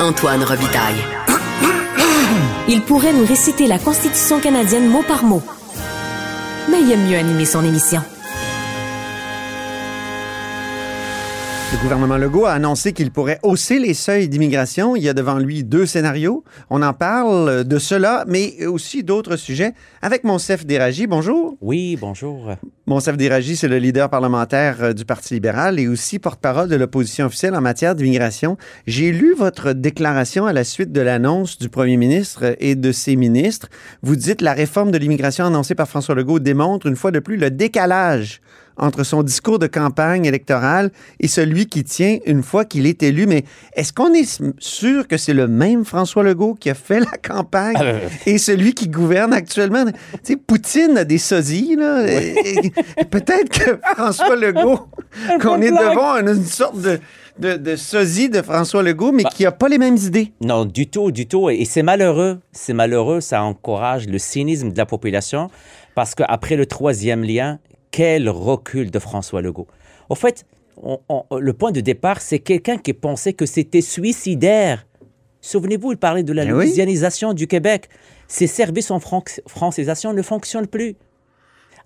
Antoine Robitaille. Il pourrait nous réciter la Constitution canadienne mot par mot. Mais il aime mieux animer son émission. Le gouvernement Legault a annoncé qu'il pourrait hausser les seuils d'immigration. Il y a devant lui deux scénarios. On en parle de cela, mais aussi d'autres sujets avec Monsef Déragi. Bonjour. Oui, bonjour. Monsef Déragi, c'est le leader parlementaire euh, du Parti libéral et aussi porte-parole de l'opposition officielle en matière d'immigration. J'ai lu votre déclaration à la suite de l'annonce du premier ministre et de ses ministres. Vous dites la réforme de l'immigration annoncée par François Legault démontre une fois de plus le décalage entre son discours de campagne électorale et celui qui tient une fois qu'il est élu. Mais est-ce qu'on est sûr que c'est le même François Legault qui a fait la campagne et celui qui gouverne actuellement? Tu sais, Poutine a des sosies, là. Peut-être que François Legault, qu'on est devant une, sorte de, de, de sosie de François Legault, mais qui n'a pas les mêmes idées. Non, du tout, du tout. Et c'est malheureux. C'est malheureux. Ça encourage le cynisme de la population parce qu'après le troisième lien, quel recul de François Legault. Au fait, on- on- le point de départ, c'est quelqu'un qui pensait que c'était suicidaire. Souvenez-vous, il parlait de la Eh oui. louisianisation du Québec. Ces services en fran- francisation ne fonctionnent plus.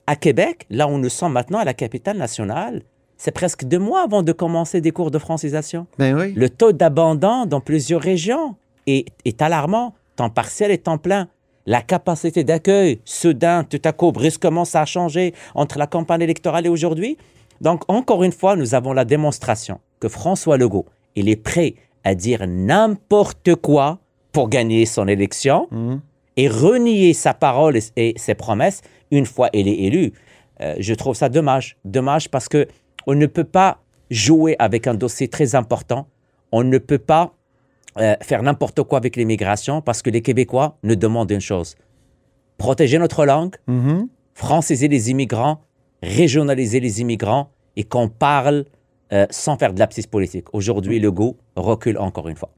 À Québec, là où nous sommes maintenant, à la capitale nationale, c'est presque deux mois avant de commencer des cours de francisation. Ben oui. Le taux d'abandon dans plusieurs régions est, est alarmant, temps partiel et temps plein. La capacité d'accueil, soudain, tout à coup, brusquement, ça a changé entre la campagne électorale et aujourd'hui. Donc, encore une fois, nous avons la démonstration que François Legault, il est prêt à dire n'importe quoi pour gagner son élection et renier sa parole et, et ses promesses une fois il est élu. Euh, je trouve ça dommage. Dommage parce que on ne peut pas jouer avec un dossier très important. On ne peut pas euh, faire n'importe quoi avec l'immigration parce que les Québécois nous demandent une chose. Protéger notre langue, Mhm. franciser les immigrants, régionaliser les immigrants et qu'on parle euh, sans faire de lapsus politique. Aujourd'hui, le goût recule encore une fois.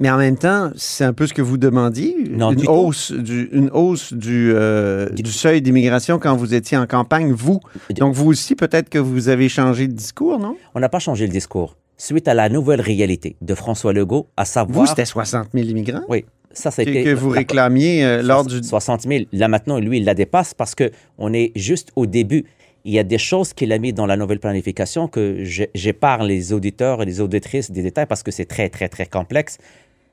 Mais en même temps, c'est un peu ce que vous demandiez, Non, une, du tout. hausse du, une hausse du, euh, du seuil d'immigration quand vous étiez en campagne, vous. Donc vous aussi, peut-être que vous avez changé de discours, non? On n'a pas changé le discours. Suite à la nouvelle réalité de François Legault, à savoir... Vous, c'était 60 000 immigrants? Oui, ça que, c'était... que vous la- réclamiez euh, lors du... 60 000. Là maintenant, lui, il la dépasse parce que on est juste au début. Il y a des choses qu'il a mis dans la nouvelle planification que j'épargne les auditeurs et les auditrices des détails parce que c'est très, très, très complexe.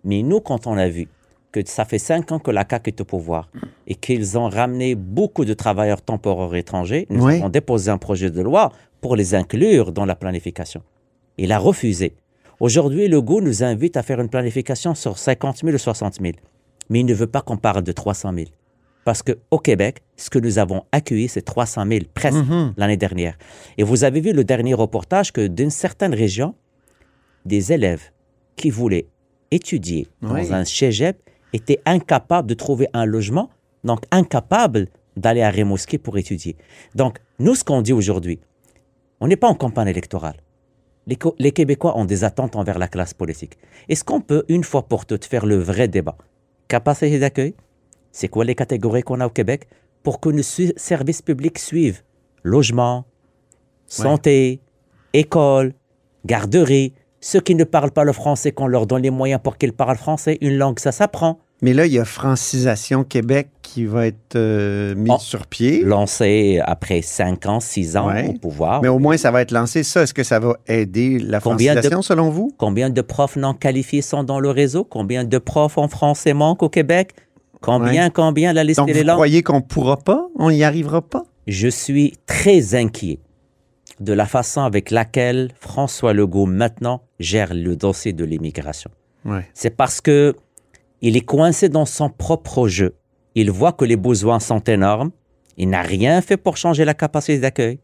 Mais nous, quand on a vu que ça fait cinq ans que la CAQ est au pouvoir et qu'ils ont ramené beaucoup de travailleurs temporaires étrangers, nous Oui. avons déposé un projet de loi pour les inclure dans la planification. Il a refusé. Aujourd'hui, le goût nous invite à faire une planification sur 50 000 ou 60 000. Mais il ne veut pas qu'on parle de 300 000. Parce qu'au Québec, ce que nous avons accueilli, c'est 300 000 presque Mhm. l'année dernière. Et vous avez vu le dernier reportage que d'une certaine région, des élèves qui voulaient étudier dans Oui. un cégep étaient incapables de trouver un logement, donc incapables d'aller à Rimouski pour étudier. Donc, nous, ce qu'on dit aujourd'hui, on n'est pas en campagne électorale. Les, Co- les Québécois ont des attentes envers la classe politique. Est-ce qu'on peut, une fois pour toutes, faire le vrai débat? Capacité d'accueil? C'est quoi les catégories qu'on a au Québec pour que nos services publics suivent? Logement, santé, école, garderie. Ceux qui ne parlent pas le français, qu'on leur donne les moyens pour qu'ils parlent français. Une langue, ça s'apprend. Mais là, il y a Francisation Québec qui va être euh, mise Oh. sur pied. Lancé après 5 ans, 6 ans Ouais. au pouvoir. Mais au moins, ça va être lancé. Ça, est-ce que ça va aider la Combien de- francisation, selon vous? Combien de profs non qualifiés sont dans le réseau? Combien de profs en français manquent au Québec? Combien, combien, la liste Donc, est vous croyez qu'on ne pourra pas? On n'y arrivera pas? Je suis très inquiet de la façon avec laquelle François Legault maintenant gère le dossier de l'immigration. Ouais. C'est parce que il est coincé dans son propre jeu. Il voit que les besoins sont énormes. Il n'a rien fait pour changer la capacité d'accueil.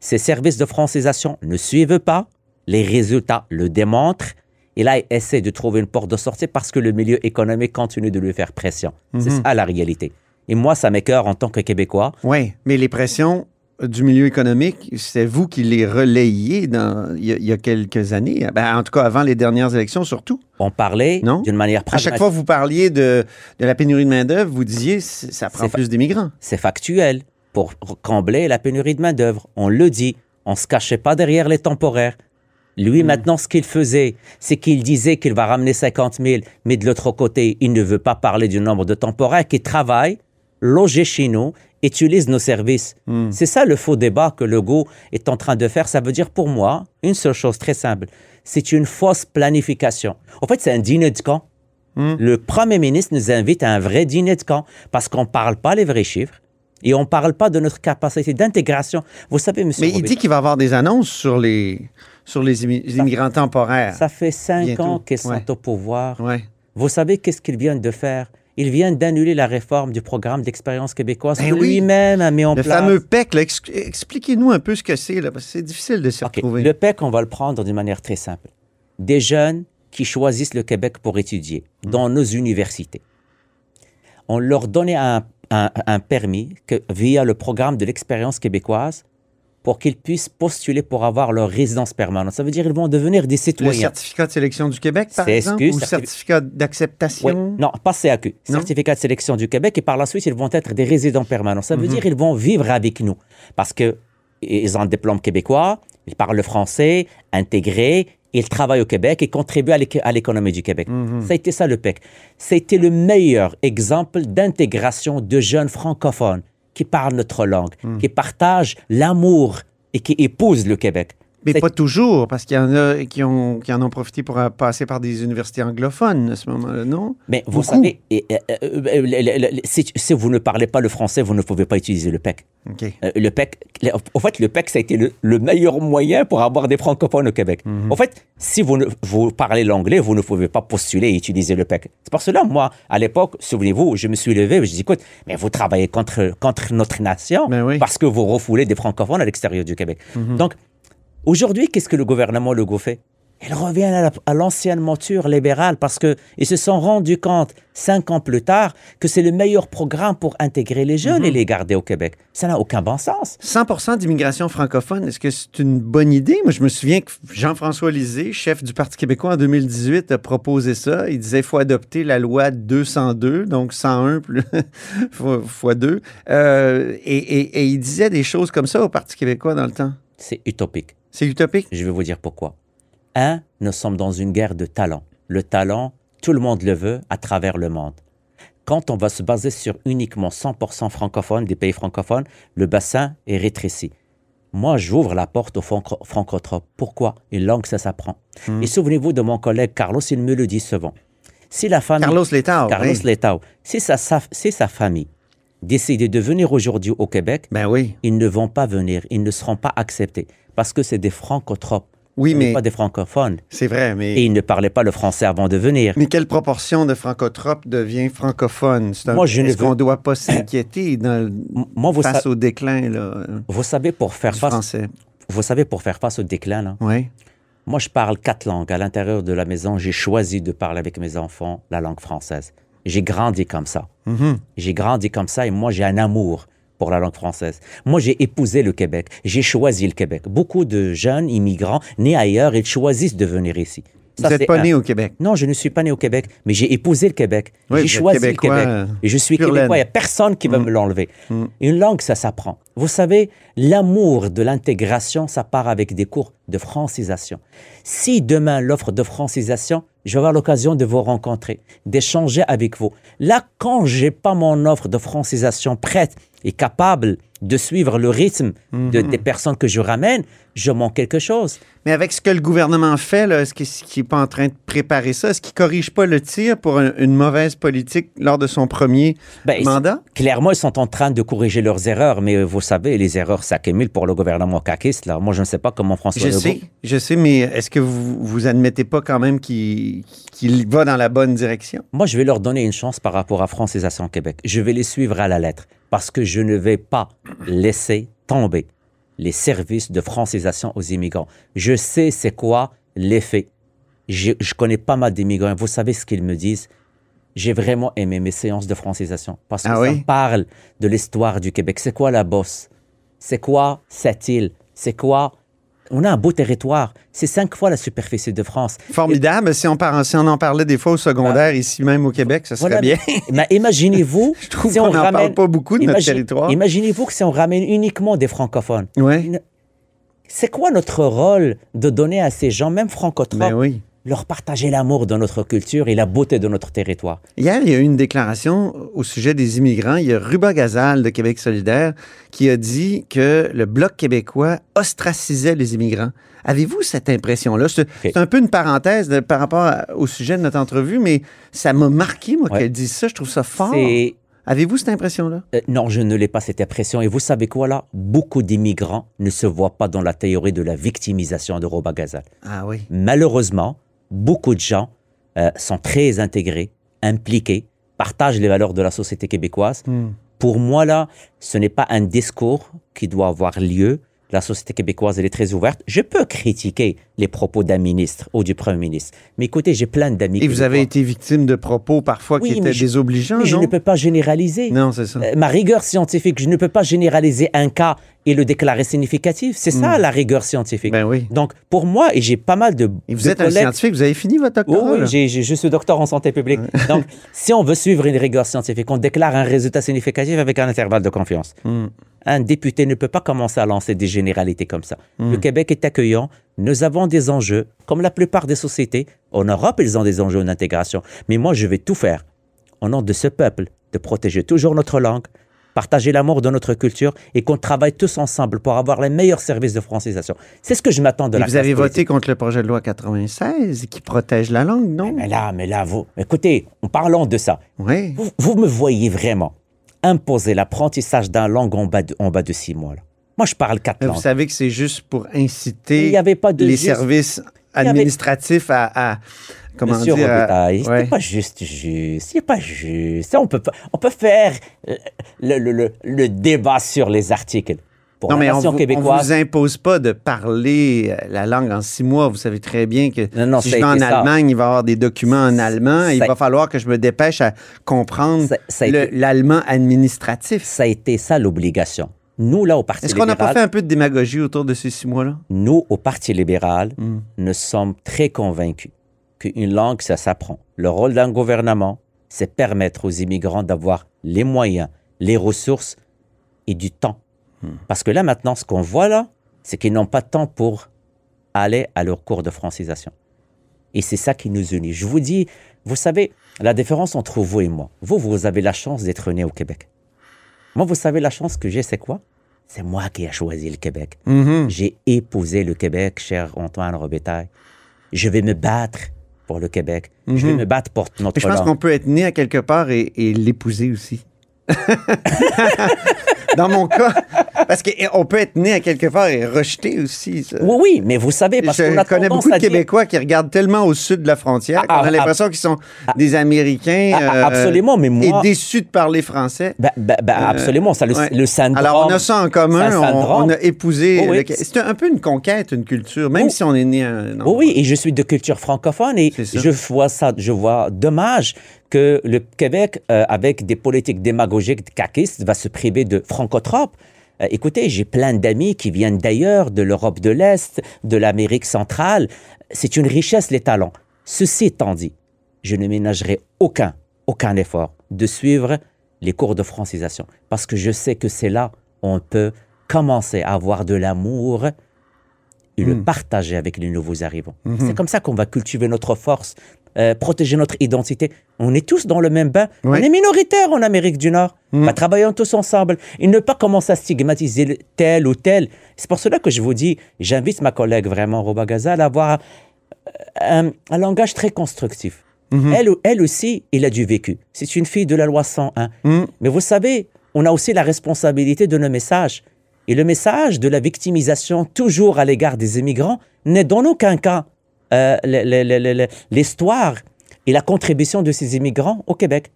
Ses services de francisation ne suivent pas. Les résultats le démontrent. Et là, il essaie de trouver une porte de sortie parce que le milieu économique continue de lui faire pression. C'est Mhm. ça la réalité. Et moi, ça m'écœure en tant que Québécois. Oui, mais les pressions du milieu économique, c'est vous qui les relayiez dans, il, y a, il y a quelques années. Ben, en tout cas, avant les dernières élections, surtout. On parlait d'une manière À pragmatique. chaque fois que vous parliez de, de la pénurie de main-d'œuvre, vous disiez ça prend plus d'immigrants. C'est factuel. Pour combler la pénurie de main-d'œuvre, on le dit. On se cachait pas derrière les temporaires. Lui, maintenant, ce qu'il faisait, c'est qu'il disait qu'il va ramener 50 000, mais de l'autre côté, il ne veut pas parler du nombre de temporaires qui travaillent, logés chez nous, utilisent nos services. C'est ça le faux débat que Legault est en train de faire. Ça veut dire pour moi une seule chose très simple. C'est une fausse planification. En fait, c'est un dîner de camp. Le Premier ministre nous invite à un vrai dîner de camp parce qu'on ne parle pas les vrais chiffres et on ne parle pas de notre capacité d'intégration. Vous savez, monsieur Mais il dit qu'il va avoir des annonces sur les, sur les immi- les immigrants temporaires. ça fait cinq Bientôt, ans qu'ils sont ouais. au pouvoir. Ouais. Vous savez qu'est-ce qu'ils viennent de faire? Ils viennent d'annuler la réforme du programme d'expérience québécoise Ben que oui. lui-même a mis en Le place. fameux PEC, là, expliquez-nous un peu ce que c'est, là, parce que c'est difficile de s'y retrouver. Le PEC, on va le prendre d'une manière très simple. Des jeunes qui choisissent le Québec pour étudier dans nos universités. On leur donnait un, un- un permis que, via le programme de l'expérience québécoise pour qu'ils puissent postuler pour avoir leur résidence permanente. Ça veut dire qu'ils vont devenir des Le citoyens. certificat de sélection du Québec, par exemple, ou certifi- certificat Oui, d'acceptation? non, pas CAQ. Non? Certificat de sélection du Québec. Et par la suite, ils vont être des résidents permanents. Ça Mhm. veut dire qu'ils vont vivre avec nous. Parce que ils ont un diplôme québécois, ils parlent le français, intégrés, ils travaillent au Québec et contribuent à l'économie du Québec. Mhm. Ça a été ça le PEC. C'était le meilleur exemple d'intégration de jeunes francophones qui parlent notre langue, Mhm. qui partagent l'amour et qui épousent le Québec. Mais pas toujours, parce qu'il y en a qui, ont, qui en ont profité pour passer par des universités anglophones à ce moment-là, non? Mais vous Beaucoup. savez, et, si, si vous ne parlez pas le français, vous ne pouvez pas utiliser le PEC. OK. Euh, le PEC, en fait, le PEC, ça a été le, le meilleur moyen pour avoir des francophones au Québec. En fait, si vous, ne- vous parlez l'anglais, vous ne pouvez pas postuler et utiliser le PEC. C'est pour cela, moi, à l'époque, souvenez-vous, je me suis levé et je dis, écoute, mais vous travaillez contre, contre notre nation Ben oui. parce que vous refoulez des francophones à l'extérieur du Québec. Donc, aujourd'hui, qu'est-ce que le gouvernement Legault fait? Ils reviennent à la- à l'ancienne monture libérale parce qu'ils se sont rendus compte, cinq ans plus tard, que c'est le meilleur programme pour intégrer les jeunes et les garder au Québec. Ça n'a aucun bon sens. 100% d'immigration francophone, est-ce que c'est une bonne idée? Moi, je me souviens que Jean-François Lisée, chef du Parti québécois en 2018, a proposé ça. Il disait qu'il faut adopter la loi 202, donc 101 plus fois, fois 2. Euh, et, et- et il disait des choses comme ça au Parti québécois dans le temps. C'est utopique. C'est utopique? Je vais vous dire pourquoi. Un, nous sommes dans une guerre de talent. Le talent, tout le monde le veut à travers le monde. Quand on va se baser sur uniquement 100% francophones, des pays francophones, le bassin est rétréci. Moi, j'ouvre la porte aux franco- francotropes. Pourquoi? Une langue, ça s'apprend. Et souvenez-vous de mon collègue Carlos, il me le dit souvent. Si la famille... Carlos Letao. Carlos oui. Letao, si sa, sa- si sa famille décide de venir aujourd'hui au Québec, Ben oui. ils ne vont pas venir, ils ne seront pas acceptés parce que c'est des francotropes. Oui, mais pas des francophones. c'est vrai, mais... Et ils ne parlaient pas le français avant de venir. Mais quelle proportion de francotropes devient francophone? C'est un- Moi, je ne Est-ce qu'on veux- ne doit pas s'inquiéter dans Moi, vous, face sa- au déclin là, vous savez, pour faire face, français? vous savez, pour faire face au déclin, là, Oui. moi, je parle quatre langues. À l'intérieur de la maison, j'ai choisi de parler avec mes enfants la langue française. J'ai grandi comme ça. Mhm. J'ai grandi comme ça et moi, j'ai un amour pour la langue française. Moi, j'ai épousé le Québec. J'ai choisi le Québec. Beaucoup de jeunes immigrants nés ailleurs, ils choisissent de venir ici. Vous n'êtes pas un- né au Québec. Non, je ne suis pas né au Québec, mais j'ai épousé le Québec. Oui, j'ai choisi le Québec. Et je suis Québécois, il n'y a personne qui va Mm. me l'enlever. Mm. Une langue, ça s'apprend. Vous savez, l'amour de l'intégration, ça part avec des cours de francisation. Si demain, l'offre de francisation, je vais avoir l'occasion de vous rencontrer, d'échanger avec vous. Là, quand j'ai pas mon offre de francisation prête et capable de suivre le rythme de- Mhm. des personnes que je ramène, je manque quelque chose. Mais avec ce que le gouvernement fait, est-ce qu'il n'est pas en train de préparer ça? Est-ce qu'il ne corrige pas le tir pour un- une mauvaise politique lors de son premier Ben, mandat? Clairement, ils sont en train de corriger leurs erreurs, mais vous savez, les erreurs s'accumulent pour le gouvernement caquiste. Là. Moi, je ne sais pas comment François Je Legault... sais, je sais, mais est-ce que vous, vous admettez pas quand même qu'il qu'il va dans la bonne direction? Moi, je vais leur donner une chance par rapport à Francisation Québec. Je vais les suivre à la lettre parce que je ne vais pas laisser tomber les services de francisation aux immigrants. Je sais c'est quoi l'effet. Je, je connais pas mal d'immigrants. Vous savez ce qu'ils me disent J'ai vraiment aimé mes séances de francisation parce que Ah ça oui? parle de l'histoire du Québec. C'est quoi la bosse? C'est quoi cette île? C'est quoi On a un beau territoire. C'est cinq fois la superficie de France. Formidable. Si on, par- si on en parlait des fois au secondaire, ici même au Québec, ça serait Bah. Voilà. bien. Mais imaginez-vous. Je trouve si qu'on on n'en parle ramène- pas beaucoup de notre territoire. Imaginez-vous que si on ramène uniquement des francophones, Oui. c'est quoi notre rôle de donner à ces gens, même francotropes, Ben oui. Leur partager l'amour de notre culture et la beauté de notre territoire Hier, il y a eu une déclaration au sujet des immigrants. Il y a Ruba Gazal de Québec solidaire qui a dit que le Bloc québécois ostracisait les immigrants. Avez-vous cette impression-là? C'est un peu une parenthèse de- par rapport à- au sujet de notre entrevue, mais ça m'a marqué, moi, Ouais. qu'elle dise ça. Je trouve ça fort. Avez-vous cette impression-là? Euh, non, je ne l'ai pas cette impression. Et vous savez quoi là? Beaucoup d'immigrants ne se voient pas dans la théorie de la victimisation de Roba Gazal. Ah oui. Malheureusement, beaucoup de gens euh, sont très intégrés, impliqués, partagent les valeurs de la société québécoise. Hmm. Pour moi, là, ce n'est pas un discours qui doit avoir lieu. La société québécoise, elle est très ouverte. Je peux critiquer les propos d'un ministre ou du premier ministre. Mais écoutez, j'ai plein d'amis. Et vous avez été victime de propos parfois Oui, qui étaient je- désobligeants, Mais je ne peux pas généraliser. Non, c'est ça. Euh, ma rigueur scientifique, je ne peux pas généraliser un cas et le déclarer significatif. C'est ça la rigueur scientifique. Hmm. Ben oui. Donc, pour moi, et j'ai pas mal de. Et vous de êtes un scientifique, vous avez fini votre Oh doctorat? oui, j'ai- j'ai- je suis docteur en santé publique. Donc, si on veut suivre une rigueur scientifique, on déclare un résultat significatif avec un intervalle de confiance. Hmm. Un député ne peut pas commencer à lancer des généralités comme ça. Hmm. Le Québec est accueillant. Nous avons des enjeux, comme la plupart des sociétés. En Europe, ils ont des enjeux d'intégration. Mais moi, je vais tout faire, au nom de ce peuple, de protéger toujours notre langue, partager l'amour de notre culture et qu'on travaille tous ensemble pour avoir les meilleurs services de francisation. C'est ce que je m'attends de Et la vous avez voté politique. contre le projet de loi 96 qui protège la langue, non? Mais là, mais là, vous, écoutez, en parlant de ça, Oui. Vous, vous me voyez vraiment imposer l'apprentissage d'un langue en bas, de, en bas de six mois. là. Moi, je parle quatre Mais Vous langues. savez que c'est juste pour inciter Il y avait pas de les juste- services avait- administratifs à, à- comment Monsieur dire, à- Robitaille, ouais. c'est pas juste juste, c'est pas juste. On peut, pas- on peut faire le, le- le- le débat sur les articles. Pour Non, la mais on nation on québécoise, vous impose pas de parler euh, la langue en six mois. Vous savez très bien que Non, non, si je vais en ça. Allemagne, il va y avoir des documents en allemand. il va falloir que je me dépêche à comprendre l'allemand administratif. ça a été ça l'obligation. Nous, là, au Parti Est-ce qu'on n'a libéral, pas fait un peu de démagogie autour de ces six mois-là? nous, au Parti libéral, Hmm. nous sommes très convaincus qu'une langue, ça s'apprend. Le rôle d'un gouvernement, c'est permettre aux immigrants d'avoir les moyens, les ressources et du temps. Parce que là, maintenant, ce qu'on voit là, c'est qu'ils n'ont pas de temps pour aller à leur cours de francisation. Et c'est ça qui nous unit. Je vous dis, vous savez, la différence entre vous et moi, vous, vous avez la chance d'être né au Québec. Moi, vous savez, la chance que j'ai, c'est quoi? C'est moi qui ai choisi le Québec. Mhm. J'ai épousé le Québec, cher Antoine Robitaille. Je vais me battre pour le Québec. Je vais me battre pour notre Mais je pense qu'on peut être né à quelque part et, et l'épouser aussi. Dans mon cas, parce qu'on peut être né à quelque part et rejeter aussi. ça. Oui, oui, mais vous savez, parce qu'on Je a connais beaucoup de dire- Québécois qui regardent tellement au sud de la frontière Ah, qu'on a ah, l'impression qu'ils sont des Américains Ah, ah, euh, absolument, mais moi- et déçus de parler français. Ben, ben, ben, absolument, ça, le, Ouais. le syndrome. Alors, on a ça en commun. On, on a épousé. Oui. C'est un, peu une conquête, une culture, même Oh. si on est né à un Oui, oui, et je suis de culture francophone et je vois ça, je vois dommage que le Québec, euh, avec des politiques démagogiques caquistes, va se priver de francotropes. Euh, écoutez, j'ai plein d'amis qui viennent d'ailleurs, de l'Europe de l'Est, de l'Amérique centrale. C'est une richesse, les talents. Ceci étant dit, je ne ménagerai aucun, aucun effort de suivre les cours de francisation parce que je sais que c'est là où on peut commencer à avoir de l'amour et Hmm. le partager avec les nouveaux arrivants. C'est comme ça qu'on va cultiver notre force, euh, protéger notre identité. On est tous dans le même bain. Oui. On est minoritaire en Amérique du Nord. Bah, travaillons tous ensemble. Et ne pas commencer à stigmatiser tel ou tel. C'est pour cela que je vous dis, j'invite ma collègue vraiment, Roba Gazal, à avoir un, un langage très constructif. Elle, elle aussi, il a du vécu. C'est une fille de la loi 101. Mais vous savez, on a aussi la responsabilité de nos messages. Et le message de la victimisation toujours à l'égard des immigrants n'est dans aucun cas euh, l'histoire et la contribution de ces immigrants au Québec.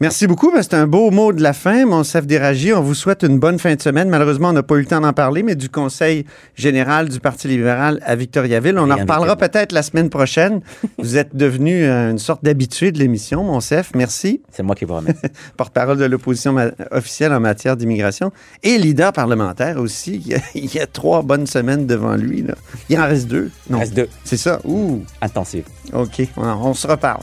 Merci beaucoup. Ben, C'est un beau mot de la fin, mon chef Déragi. On vous souhaite une bonne fin de semaine. Malheureusement, on n'a pas eu le temps d'en parler, mais du Conseil général du Parti libéral à Victoriaville. On en reparlera peut-être la semaine prochaine. vous êtes devenu euh, une sorte d'habitué de l'émission, mon chef. Merci. C'est moi qui vous remercie. Porte-parole de l'opposition officielle en matière d'immigration et leader parlementaire aussi. Il y, a, il y a trois bonnes semaines devant lui. là. Il en reste deux. Il Non, reste deux. c'est ça. Ouh. Intensif. OK, on, on se reparle.